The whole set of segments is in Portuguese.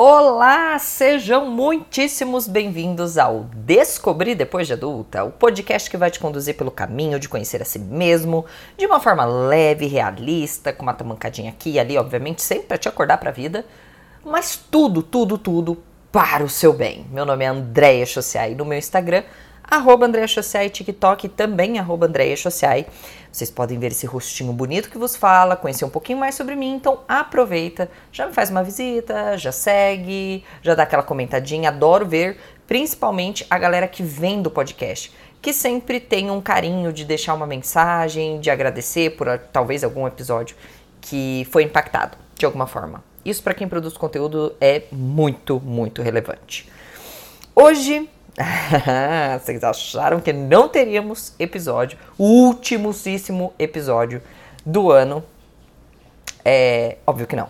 Olá, sejam muitíssimos bem-vindos ao Descobrir Depois de Adulta, o podcast que vai te conduzir pelo caminho de conhecer a si mesmo de uma forma leve, realista, com uma tamancadinha aqui e ali, obviamente, sempre para te acordar para a vida, mas tudo, tudo, tudo para o seu bem. Meu nome é Andréia Chociai no meu Instagram arroba Andréa Chociai, TikTok também arroba Andréa Chociai. Vocês podem ver esse rostinho bonito que vos fala, conhecer um pouquinho mais sobre mim, então aproveita, já me faz uma visita, já segue, já dá aquela comentadinha, adoro ver, principalmente a galera que vem do podcast, que sempre tem um carinho de deixar uma mensagem, de agradecer por talvez algum episódio que foi impactado de alguma forma. Isso para quem produz conteúdo é muito, muito relevante. Hoje Vocês acharam que não teríamos episódio, o ultimíssimo episódio do ano? É óbvio que não.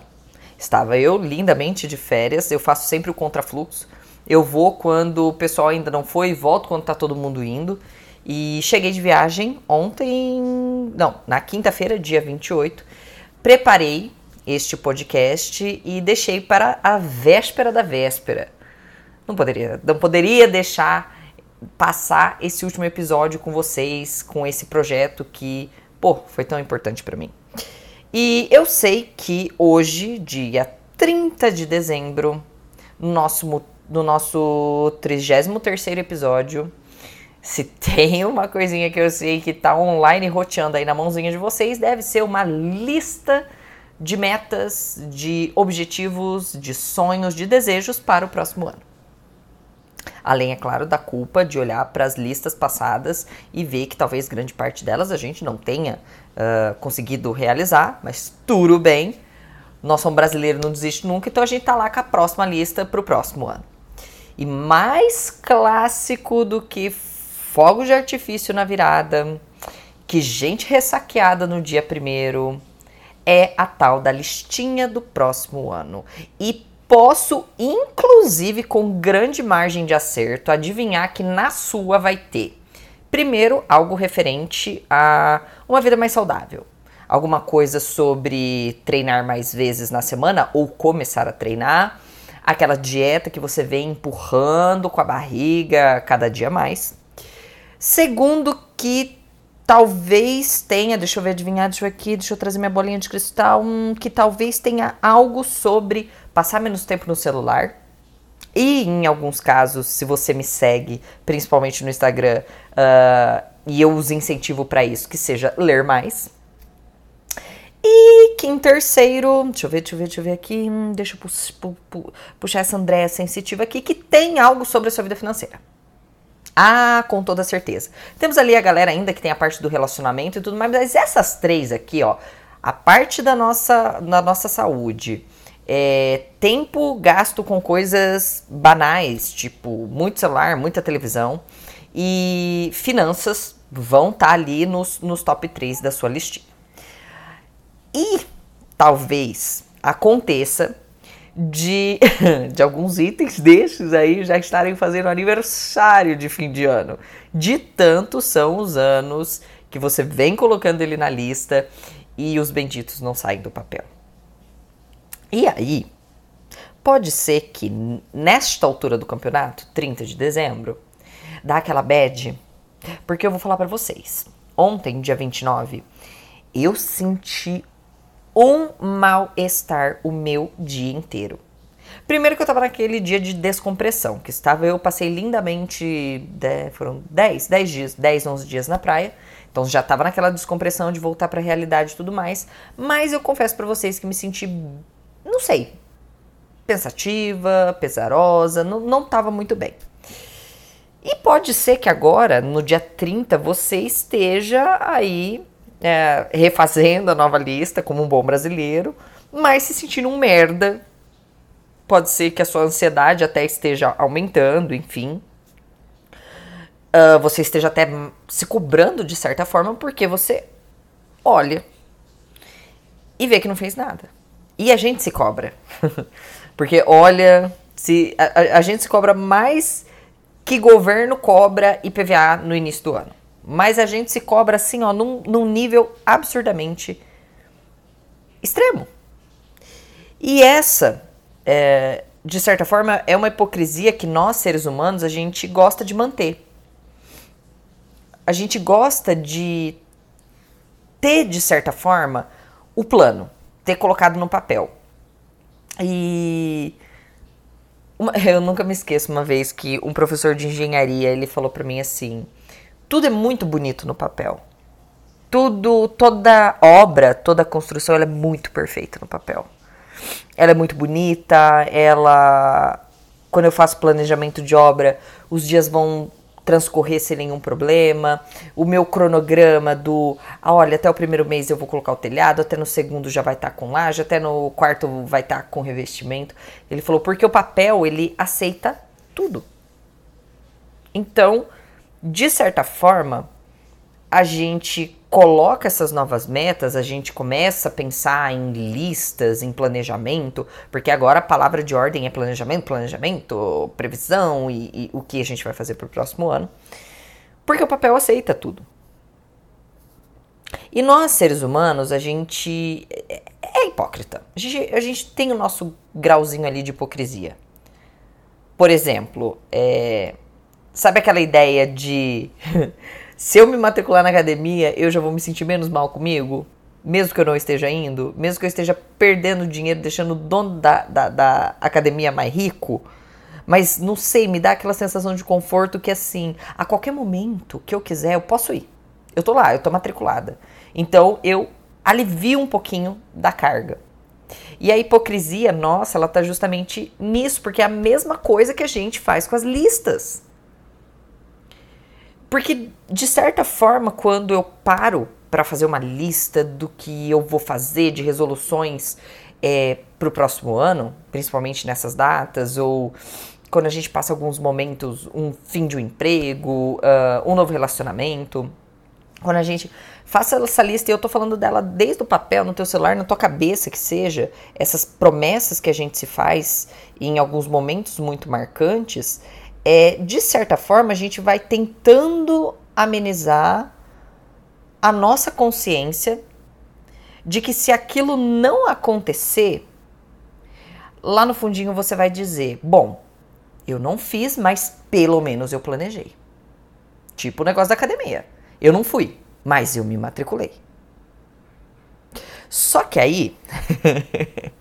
Estava eu lindamente de férias, eu faço sempre o contrafluxo. Eu vou quando o pessoal ainda não foi volto quando tá todo mundo indo. E cheguei de viagem ontem, não, na quinta-feira, dia 28. Preparei este podcast e deixei para a véspera da véspera não poderia, não poderia deixar passar esse último episódio com vocês, com esse projeto que, pô, foi tão importante para mim. E eu sei que hoje, dia 30 de dezembro, no nosso, no nosso 33 episódio, se tem uma coisinha que eu sei que tá online roteando aí na mãozinha de vocês, deve ser uma lista de metas, de objetivos, de sonhos, de desejos para o próximo ano. Além, é claro, da culpa de olhar para as listas passadas e ver que talvez grande parte delas a gente não tenha uh, conseguido realizar, mas tudo bem. Nosso brasileiro não desiste nunca, então a gente tá lá com a próxima lista para o próximo ano. E mais clássico do que fogos de artifício na virada, que gente ressaqueada no dia primeiro, é a tal da listinha do próximo ano. E Posso, inclusive, com grande margem de acerto, adivinhar que na sua vai ter, primeiro, algo referente a uma vida mais saudável. Alguma coisa sobre treinar mais vezes na semana ou começar a treinar. Aquela dieta que você vem empurrando com a barriga cada dia mais. Segundo, que talvez tenha, deixa eu ver, adivinhar, deixa eu aqui, deixa eu trazer minha bolinha de cristal, um, que talvez tenha algo sobre passar menos tempo no celular. E em alguns casos, se você me segue, principalmente no Instagram, uh, e eu os incentivo para isso, que seja ler mais. E que em terceiro, deixa eu ver, deixa eu ver, deixa eu ver aqui, hum, deixa eu pu pu pu puxar essa Andréia sensitiva aqui, que tem algo sobre a sua vida financeira. Ah, com toda certeza. Temos ali a galera ainda que tem a parte do relacionamento e tudo mais, mas essas três aqui, ó, a parte da nossa, da nossa saúde, é, tempo gasto com coisas banais, tipo muito celular, muita televisão, e finanças vão estar tá ali nos, nos top 3 da sua listinha. E talvez aconteça de, de alguns itens desses aí já estarem fazendo aniversário de fim de ano. De tanto são os anos que você vem colocando ele na lista e os benditos não saem do papel. E aí, pode ser que nesta altura do campeonato, 30 de dezembro, dá aquela bad, porque eu vou falar para vocês. Ontem, dia 29, eu senti um mal-estar o meu dia inteiro. Primeiro que eu tava naquele dia de descompressão, que estava eu passei lindamente, foram 10, 10 dias, 10, 11 dias na praia. Então já tava naquela descompressão de voltar para a realidade e tudo mais, mas eu confesso para vocês que me senti não sei, pensativa, pesarosa, não, não tava muito bem. E pode ser que agora, no dia 30, você esteja aí é, refazendo a nova lista como um bom brasileiro, mas se sentindo um merda. Pode ser que a sua ansiedade até esteja aumentando, enfim. Uh, você esteja até se cobrando de certa forma porque você olha e vê que não fez nada. E a gente se cobra. Porque olha, se a, a, gente se cobra mais que governo cobra IPVA no início do ano. Mas a gente se cobra assim, ó, num, num nível absurdamente extremo. E essa é, de certa forma, é uma hipocrisia que nós, seres humanos, a gente gosta de manter. A gente gosta de ter, de certa forma, o plano, ter colocado no papel. E uma, eu nunca me esqueço uma vez que um professor de engenharia ele falou para mim assim: tudo é muito bonito no papel. Tudo, toda obra, toda construção, ela é muito perfeita no papel. Ela é muito bonita, ela quando eu faço planejamento de obra, os dias vão transcorrer sem nenhum problema. O meu cronograma do, ah, olha, até o primeiro mês eu vou colocar o telhado, até no segundo já vai estar tá com laje, até no quarto vai estar tá com revestimento. Ele falou porque o papel ele aceita tudo. Então, de certa forma, a gente coloca essas novas metas, a gente começa a pensar em listas, em planejamento, porque agora a palavra de ordem é planejamento, planejamento, previsão e, e o que a gente vai fazer para o próximo ano, porque o papel aceita tudo. E nós, seres humanos, a gente é, é hipócrita. A gente, a gente tem o nosso grauzinho ali de hipocrisia. Por exemplo, é, sabe aquela ideia de se eu me matricular na academia, eu já vou me sentir menos mal comigo? Mesmo que eu não esteja indo? Mesmo que eu esteja perdendo dinheiro, deixando o dono da, da, da academia mais rico? Mas não sei, me dá aquela sensação de conforto que assim, a qualquer momento que eu quiser, eu posso ir. Eu tô lá, eu tô matriculada. Então eu alivio um pouquinho da carga. E a hipocrisia nossa, ela tá justamente nisso, porque é a mesma coisa que a gente faz com as listas. Porque, de certa forma, quando eu paro para fazer uma lista do que eu vou fazer de resoluções é, para o próximo ano, principalmente nessas datas, ou quando a gente passa alguns momentos, um fim de um emprego, uh, um novo relacionamento, quando a gente faça essa lista, e eu tô falando dela desde o papel, no teu celular, na tua cabeça, que seja, essas promessas que a gente se faz em alguns momentos muito marcantes, é, de certa forma, a gente vai tentando amenizar a nossa consciência de que se aquilo não acontecer, lá no fundinho você vai dizer: bom, eu não fiz, mas pelo menos eu planejei. Tipo o negócio da academia. Eu não fui, mas eu me matriculei. Só que aí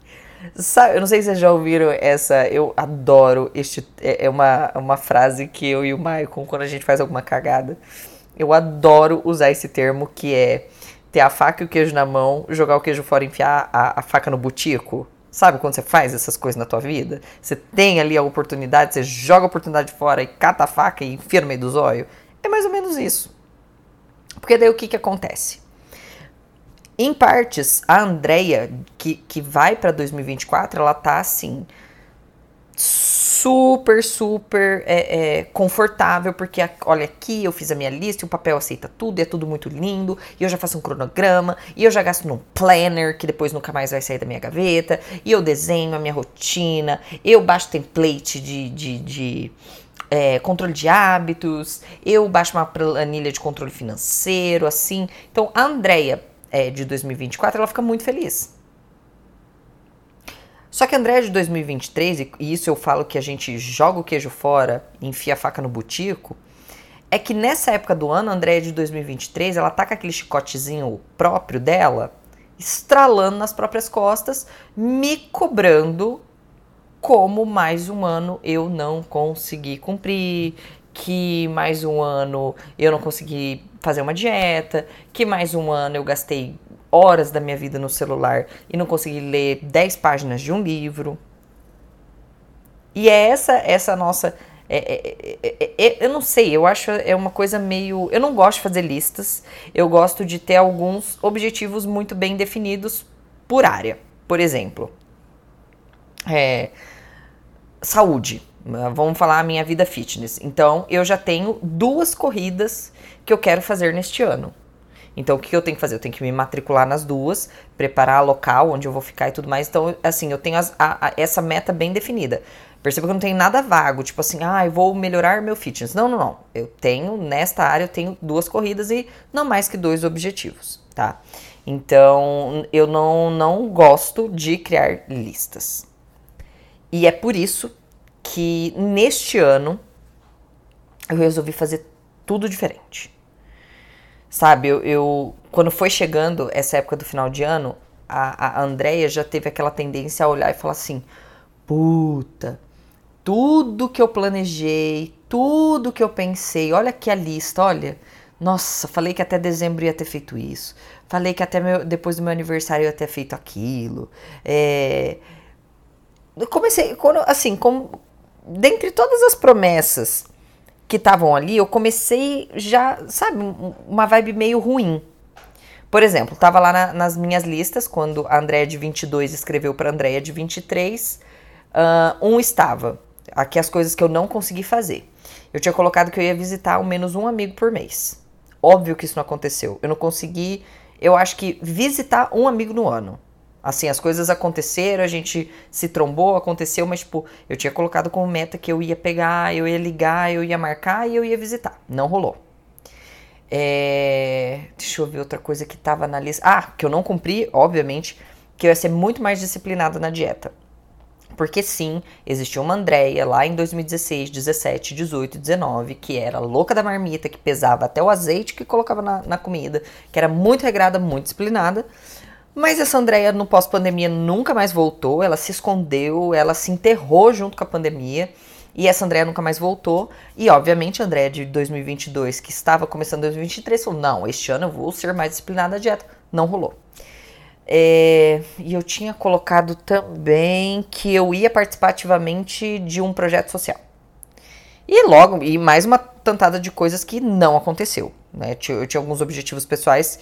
Sabe, eu não sei se vocês já ouviram essa. Eu adoro este. É, é uma, uma frase que eu e o Maicon, quando a gente faz alguma cagada, eu adoro usar esse termo que é ter a faca e o queijo na mão, jogar o queijo fora e enfiar a, a faca no butico. Sabe quando você faz essas coisas na tua vida? Você tem ali a oportunidade, você joga a oportunidade fora e cata a faca e enfia no meio do zóio? É mais ou menos isso. Porque daí o que, que acontece? Em partes, a Andrea, que, que vai para 2024, ela tá assim super, super é, é, confortável, porque olha aqui, eu fiz a minha lista, o papel aceita tudo, é tudo muito lindo, e eu já faço um cronograma, e eu já gasto num planner, que depois nunca mais vai sair da minha gaveta, e eu desenho a minha rotina, eu baixo template de, de, de é, controle de hábitos, eu baixo uma planilha de controle financeiro, assim. Então, a Andrea é, de 2024, ela fica muito feliz. Só que a André de 2023, e isso eu falo que a gente joga o queijo fora enfia a faca no butico, é que nessa época do ano, a Andréia de 2023, ela tá com aquele chicotezinho próprio dela, estralando nas próprias costas, me cobrando como mais um ano eu não consegui cumprir, que mais um ano eu não consegui fazer uma dieta, que mais um ano eu gastei horas da minha vida no celular e não consegui ler 10 páginas de um livro. E é essa essa nossa é, é, é, é, eu não sei, eu acho é uma coisa meio. Eu não gosto de fazer listas, eu gosto de ter alguns objetivos muito bem definidos por área. Por exemplo, é, saúde. Vamos falar a minha vida fitness. Então, eu já tenho duas corridas que eu quero fazer neste ano. Então, o que eu tenho que fazer? Eu tenho que me matricular nas duas, preparar local onde eu vou ficar e tudo mais. Então, assim, eu tenho as, a, a, essa meta bem definida. Perceba que eu não tenho nada vago, tipo assim, ah, eu vou melhorar meu fitness. Não, não, não. Eu tenho, nesta área, eu tenho duas corridas e não mais que dois objetivos, tá? Então, eu não, não gosto de criar listas. E é por isso que neste ano eu resolvi fazer tudo diferente. Sabe, eu, eu quando foi chegando essa época do final de ano, a, a Andrea já teve aquela tendência a olhar e falar assim: puta, tudo que eu planejei, tudo que eu pensei, olha aqui a lista, olha. Nossa, falei que até dezembro ia ter feito isso. Falei que até meu, depois do meu aniversário ia ter feito aquilo. É, comecei, quando, assim, com, dentre todas as promessas que estavam ali, eu comecei já, sabe, uma vibe meio ruim. Por exemplo, tava lá na, nas minhas listas, quando a Andréia de 22 escreveu para a Andréia de 23, uh, um estava, aqui as coisas que eu não consegui fazer. Eu tinha colocado que eu ia visitar ao menos um amigo por mês. Óbvio que isso não aconteceu. Eu não consegui, eu acho que visitar um amigo no ano. Assim, as coisas aconteceram, a gente se trombou, aconteceu, mas, tipo, eu tinha colocado como meta que eu ia pegar, eu ia ligar, eu ia marcar e eu ia visitar. Não rolou. É... Deixa eu ver outra coisa que tava na lista. Ah, que eu não cumpri, obviamente, que eu ia ser muito mais disciplinada na dieta. Porque sim, existia uma Andréia lá em 2016, 17, 18, 19, que era louca da marmita, que pesava até o azeite que colocava na, na comida, que era muito regrada, muito disciplinada. Mas essa Andréia no pós-pandemia nunca mais voltou, ela se escondeu, ela se enterrou junto com a pandemia. E essa Andréia nunca mais voltou. E, obviamente, a Andréia de 2022, que estava começando em 2023, falou: não, este ano eu vou ser mais disciplinada na dieta. Não rolou. É, e eu tinha colocado também que eu ia participar ativamente de um projeto social. E logo, e mais uma tantada de coisas que não aconteceu. Né? Eu tinha alguns objetivos pessoais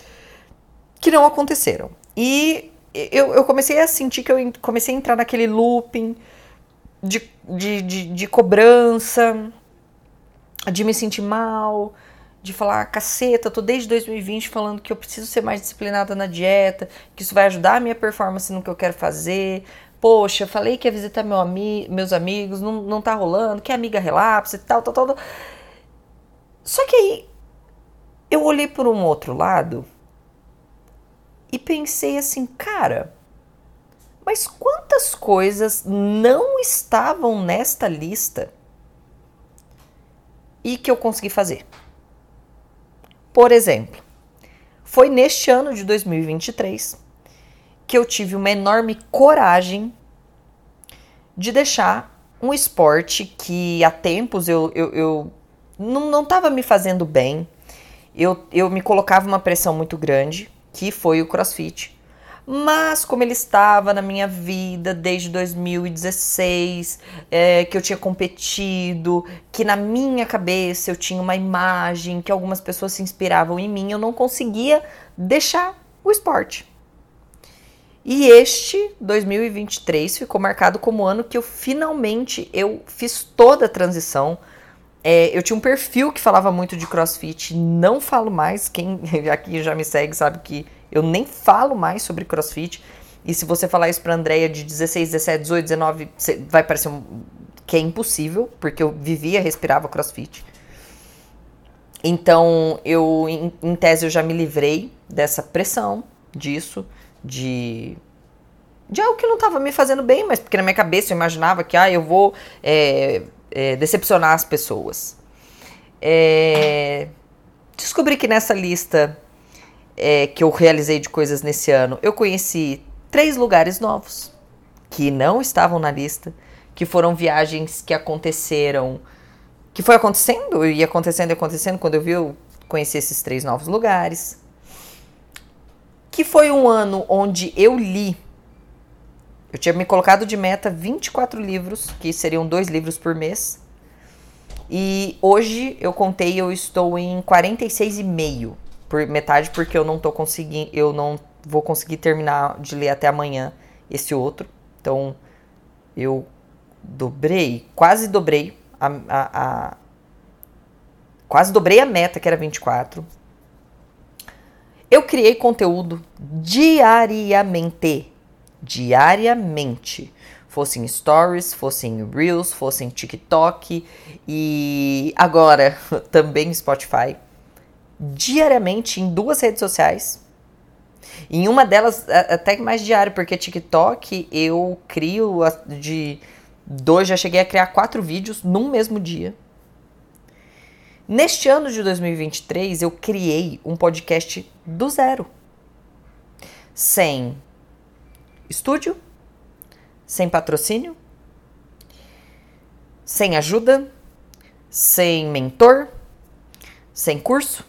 que não aconteceram. E eu, eu comecei a sentir que eu comecei a entrar naquele looping de, de, de, de cobrança, de me sentir mal, de falar, caceta, tô desde 2020 falando que eu preciso ser mais disciplinada na dieta, que isso vai ajudar a minha performance no que eu quero fazer. Poxa, falei que ia visitar meu ami meus amigos, não, não tá rolando, que amiga relapsa e tal, tal, tal. Só que aí eu olhei por um outro lado e pensei assim, cara, mas quantas coisas não estavam nesta lista e que eu consegui fazer? Por exemplo, foi neste ano de 2023 que eu tive uma enorme coragem de deixar um esporte que há tempos eu, eu, eu não estava me fazendo bem. Eu, eu me colocava uma pressão muito grande, que foi o crossfit. Mas como ele estava na minha vida desde 2016, é, que eu tinha competido, que na minha cabeça eu tinha uma imagem, que algumas pessoas se inspiravam em mim, eu não conseguia deixar o esporte. E este 2023 ficou marcado como ano que eu finalmente eu fiz toda a transição. É, eu tinha um perfil que falava muito de CrossFit, não falo mais. Quem aqui já me segue sabe que eu nem falo mais sobre crossfit. E se você falar isso pra Andrea de 16, 17, 18, 19, vai parecer um, que é impossível, porque eu vivia, respirava crossfit. Então, eu, em, em tese, eu já me livrei dessa pressão, disso, de de algo que não estava me fazendo bem, mas porque na minha cabeça eu imaginava que ah, eu vou é, é, decepcionar as pessoas. É, descobri que nessa lista é, que eu realizei de coisas nesse ano, eu conheci três lugares novos que não estavam na lista, que foram viagens que aconteceram, que foi acontecendo e acontecendo e acontecendo quando eu vi, eu conheci esses três novos lugares. Que foi um ano onde eu li. Eu tinha me colocado de meta 24 livros, que seriam dois livros por mês. E hoje eu contei, eu estou em 46,5 por metade porque eu não tô conseguindo, eu não vou conseguir terminar de ler até amanhã esse outro. Então eu dobrei, quase dobrei a, a, a quase dobrei a meta que era 24. Eu criei conteúdo diariamente, diariamente. Fossem stories, fossem reels, fossem TikTok e agora também Spotify diariamente em duas redes sociais. Em uma delas, até mais diário, porque TikTok eu crio de Dois, já cheguei a criar quatro vídeos num mesmo dia. Neste ano de 2023, eu criei um podcast do zero. Sem estúdio, sem patrocínio, sem ajuda, sem mentor, sem curso,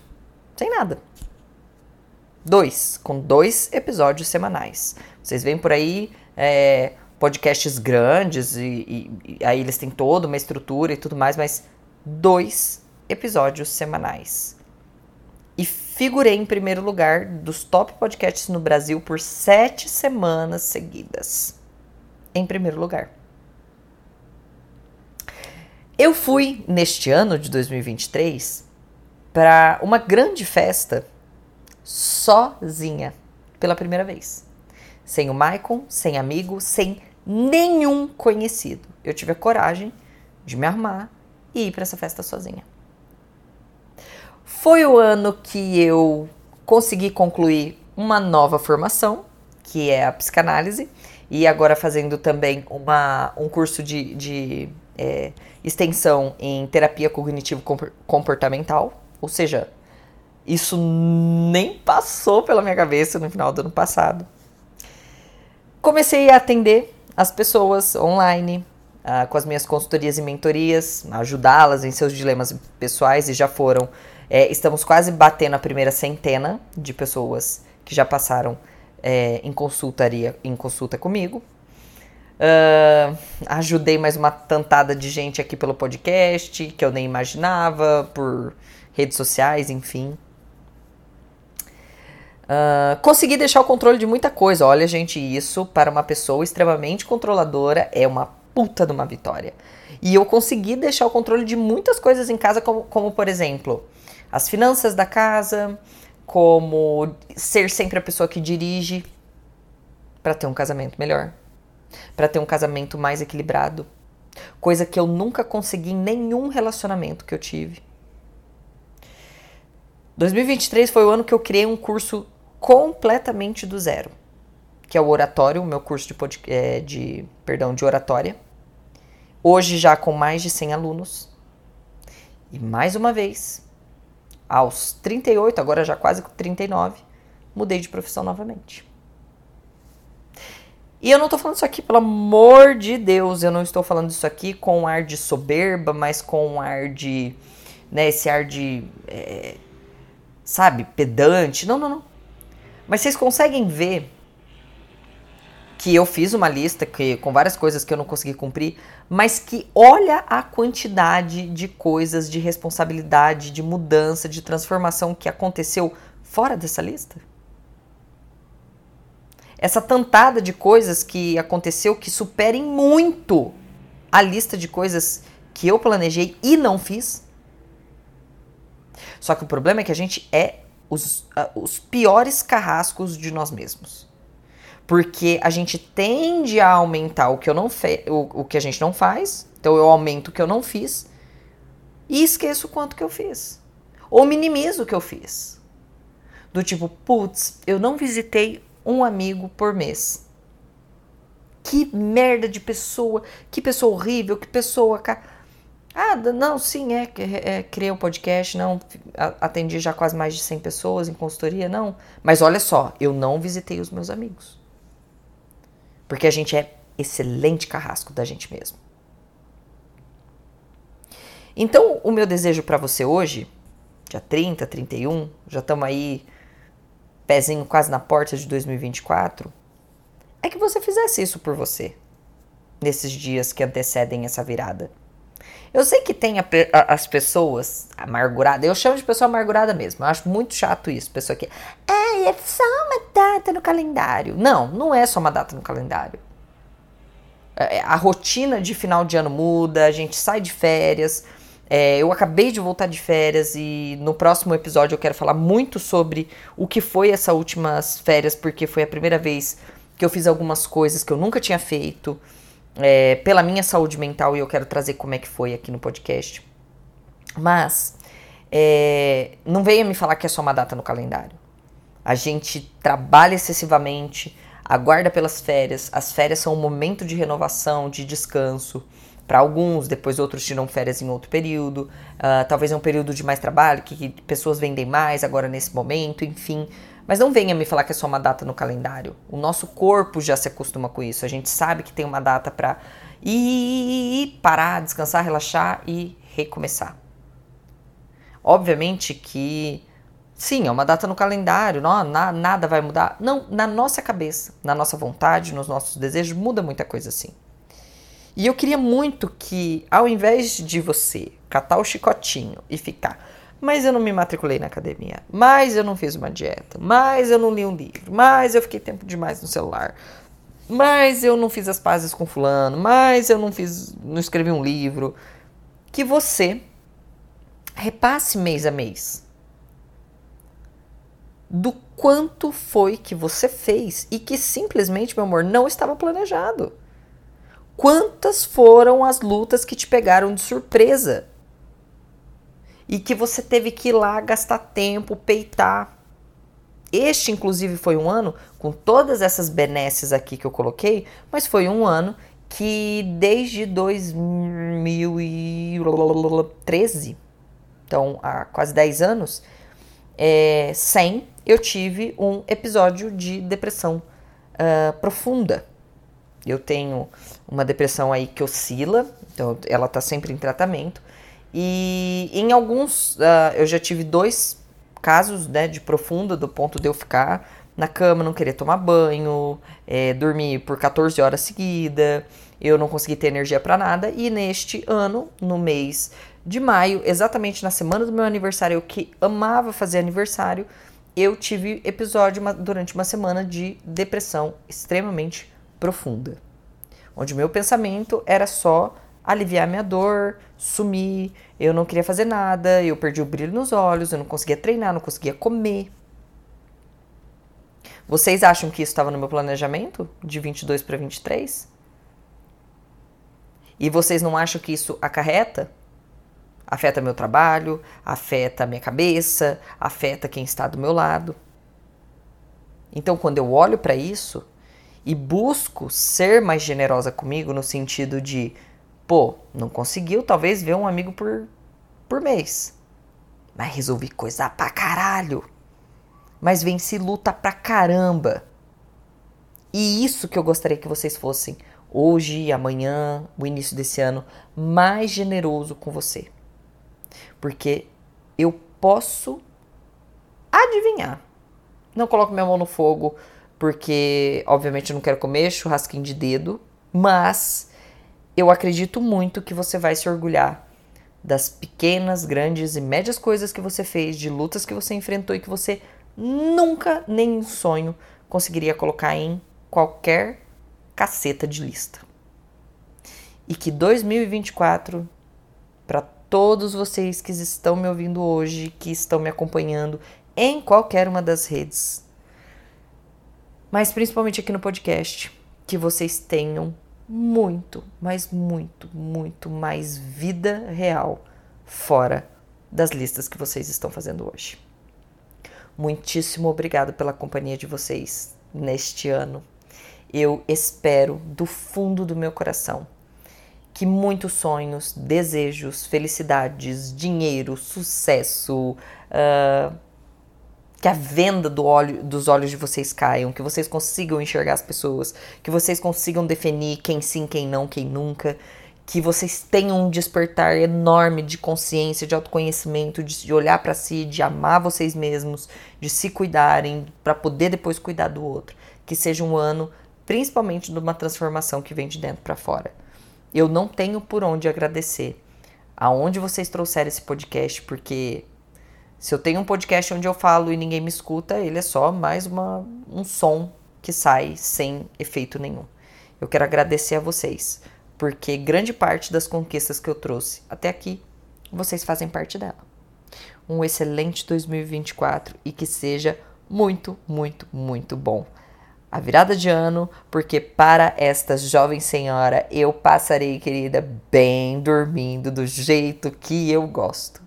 sem nada. Dois, com dois episódios semanais. Vocês veem por aí é, podcasts grandes e, e, e, aí eles têm toda uma estrutura e tudo mais, mas dois episódios semanais. E figurei em primeiro lugar dos top podcasts no Brasil por sete semanas seguidas. Em primeiro lugar. Eu fui neste ano de 2023 para uma grande festa sozinha pela primeira vez. Sem o Maicon, sem amigo, sem nenhum conhecido. Eu tive a coragem de me arrumar e ir para essa festa sozinha. Foi o ano que eu consegui concluir uma nova formação, que é a psicanálise, e agora fazendo também uma, um curso de, de é, extensão em terapia cognitivo-comportamental, ou seja, isso nem passou pela minha cabeça no final do ano passado. Comecei a atender as pessoas online, uh, com as minhas consultorias e mentorias, ajudá-las em seus dilemas pessoais e já foram. É, estamos quase batendo a primeira centena de pessoas que já passaram é, em consultaria, em consulta comigo. Uh, ajudei mais uma tantada de gente aqui pelo podcast que eu nem imaginava, por redes sociais, enfim. Uh, consegui deixar o controle de muita coisa. Olha, gente, isso para uma pessoa extremamente controladora é uma puta de uma vitória. E eu consegui deixar o controle de muitas coisas em casa, como, como por exemplo, as finanças da casa, como ser sempre a pessoa que dirige para ter um casamento melhor, para ter um casamento mais equilibrado, coisa que eu nunca consegui em nenhum relacionamento que eu tive. 2023 foi o ano que eu criei um curso completamente do zero, que é o oratório, o meu curso de, é, de, perdão, de oratória. Hoje já com mais de 100 alunos. E mais uma vez, aos 38, agora já quase 39, mudei de profissão novamente. E eu não estou falando isso aqui, pelo amor de Deus, eu não estou falando isso aqui com um ar de soberba, mas com um ar de. Né, esse ar de. É, sabe, pedante. Não, não, não. Mas vocês conseguem ver que eu fiz uma lista que, com várias coisas que eu não consegui cumprir, mas que olha a quantidade de coisas, de responsabilidade, de mudança, de transformação que aconteceu fora dessa lista? Essa tantada de coisas que aconteceu que superem muito a lista de coisas que eu planejei e não fiz. Só que o problema é que a gente é os, uh, os piores carrascos de nós mesmos. Porque a gente tende a aumentar o que, eu não fe o, o que a gente não faz, então eu aumento o que eu não fiz e esqueço o quanto que eu fiz. Ou minimizo o que eu fiz. Do tipo, putz, eu não visitei um amigo por mês. Que merda de pessoa, que pessoa horrível, que pessoa. Ah, não, sim, é, é, é criei o um podcast, não, atendi já quase mais de 100 pessoas em consultoria, não. Mas olha só, eu não visitei os meus amigos. Porque a gente é excelente carrasco da gente mesmo. Então, o meu desejo para você hoje, dia 30, 31, já estamos aí, pezinho quase na porta de 2024, é que você fizesse isso por você, nesses dias que antecedem essa virada. Eu sei que tem a, a, as pessoas amarguradas, eu chamo de pessoa amargurada mesmo. Eu acho muito chato isso. Pessoa que, ah, é só uma data no calendário. Não, não é só uma data no calendário. É, é, a rotina de final de ano muda, a gente sai de férias. É, eu acabei de voltar de férias e no próximo episódio eu quero falar muito sobre o que foi essas últimas férias, porque foi a primeira vez que eu fiz algumas coisas que eu nunca tinha feito é, pela minha saúde mental e eu quero trazer como é que foi aqui no podcast. Mas é, não venha me falar que é só uma data no calendário. A gente trabalha excessivamente, aguarda pelas férias. As férias são um momento de renovação, de descanso. Para alguns, depois outros tiram férias em outro período. Uh, talvez é um período de mais trabalho, que, que pessoas vendem mais agora nesse momento, enfim. Mas não venha me falar que é só uma data no calendário. O nosso corpo já se acostuma com isso. A gente sabe que tem uma data para ir parar, descansar, relaxar e recomeçar. Obviamente que sim, é uma data no calendário, não, na, nada vai mudar. Não, na nossa cabeça, na nossa vontade, nos nossos desejos, muda muita coisa assim. E eu queria muito que, ao invés de você catar o chicotinho e ficar mas eu não me matriculei na academia, mas eu não fiz uma dieta, mas eu não li um livro, mas eu fiquei tempo demais no celular, mas eu não fiz as pazes com fulano, mas eu não fiz, não escrevi um livro, que você repasse mês a mês do quanto foi que você fez e que simplesmente, meu amor, não estava planejado. Quantas foram as lutas que te pegaram de surpresa? E que você teve que ir lá gastar tempo, peitar. Este, inclusive, foi um ano com todas essas benesses aqui que eu coloquei, mas foi um ano que desde 2013, então há quase 10 anos, é, sem eu tive um episódio de depressão uh, profunda. Eu tenho uma depressão aí que oscila, então ela está sempre em tratamento, e em alguns, uh, eu já tive dois casos né, de profunda, do ponto de eu ficar na cama, não querer tomar banho, é, dormir por 14 horas seguida, eu não consegui ter energia para nada. E neste ano, no mês de maio, exatamente na semana do meu aniversário, eu que amava fazer aniversário, eu tive episódio uma, durante uma semana de depressão extremamente profunda, onde meu pensamento era só aliviar minha dor, sumir, eu não queria fazer nada, eu perdi o brilho nos olhos, eu não conseguia treinar, não conseguia comer. Vocês acham que isso estava no meu planejamento de 22 para 23? E vocês não acham que isso acarreta? Afeta meu trabalho, afeta minha cabeça, afeta quem está do meu lado. Então, quando eu olho para isso e busco ser mais generosa comigo no sentido de Pô, não conseguiu talvez ver um amigo por, por mês. Mas resolvi coisar pra caralho. Mas venci luta pra caramba. E isso que eu gostaria que vocês fossem hoje, amanhã, o início desse ano, mais generoso com você. Porque eu posso adivinhar. Não coloco minha mão no fogo, porque obviamente eu não quero comer churrasquinho de dedo, mas eu acredito muito que você vai se orgulhar das pequenas, grandes e médias coisas que você fez, de lutas que você enfrentou e que você nunca, nem em sonho, conseguiria colocar em qualquer caceta de lista. E que 2024, para todos vocês que estão me ouvindo hoje, que estão me acompanhando em qualquer uma das redes, mas principalmente aqui no podcast, que vocês tenham muito, mas muito, muito mais vida real fora das listas que vocês estão fazendo hoje. Muitíssimo obrigado pela companhia de vocês neste ano. Eu espero do fundo do meu coração que muitos sonhos, desejos, felicidades, dinheiro, sucesso, uh, que a venda do olho, dos olhos de vocês caiam, que vocês consigam enxergar as pessoas, que vocês consigam definir quem sim, quem não, quem nunca, que vocês tenham um despertar enorme de consciência, de autoconhecimento, de olhar para si, de amar vocês mesmos, de se cuidarem para poder depois cuidar do outro. Que seja um ano principalmente de uma transformação que vem de dentro para fora. Eu não tenho por onde agradecer aonde vocês trouxeram esse podcast, porque se eu tenho um podcast onde eu falo e ninguém me escuta, ele é só mais uma, um som que sai sem efeito nenhum. Eu quero agradecer a vocês, porque grande parte das conquistas que eu trouxe até aqui, vocês fazem parte dela. Um excelente 2024 e que seja muito, muito, muito bom. A virada de ano, porque para esta jovem senhora eu passarei, querida, bem dormindo do jeito que eu gosto.